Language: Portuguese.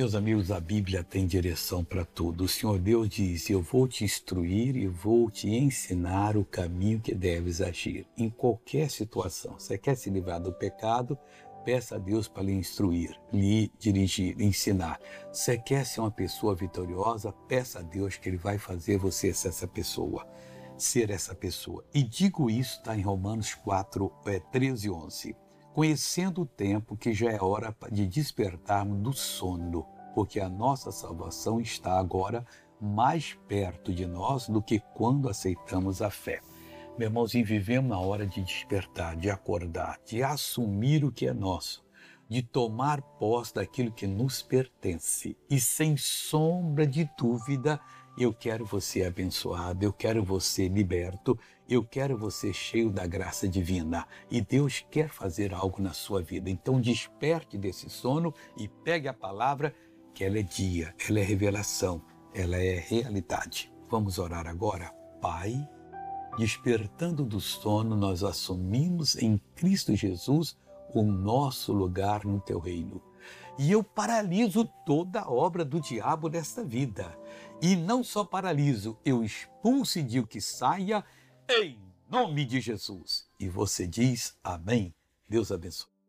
Meus amigos, a Bíblia tem direção para tudo. O Senhor Deus diz: Eu vou te instruir e vou te ensinar o caminho que deves agir. Em qualquer situação, você quer se livrar do pecado, peça a Deus para lhe instruir, lhe dirigir, lhe ensinar. Você quer ser uma pessoa vitoriosa, peça a Deus que Ele vai fazer você ser essa pessoa. Ser essa pessoa. E digo isso, está em Romanos 4, é, 13 e 11 conhecendo o tempo que já é hora de despertarmos do sono, porque a nossa salvação está agora mais perto de nós do que quando aceitamos a fé. Meu irmãozinho, vivemos na hora de despertar, de acordar, de assumir o que é nosso, de tomar posse daquilo que nos pertence e sem sombra de dúvida eu quero você abençoado, eu quero você liberto, eu quero você cheio da graça divina. E Deus quer fazer algo na sua vida. Então desperte desse sono e pegue a palavra, que ela é dia, ela é revelação, ela é realidade. Vamos orar agora? Pai, despertando do sono, nós assumimos em Cristo Jesus o nosso lugar no teu reino. E eu paraliso toda a obra do diabo nesta vida. E não só paraliso, eu expulso e digo que saia em nome de Jesus. E você diz amém. Deus abençoe.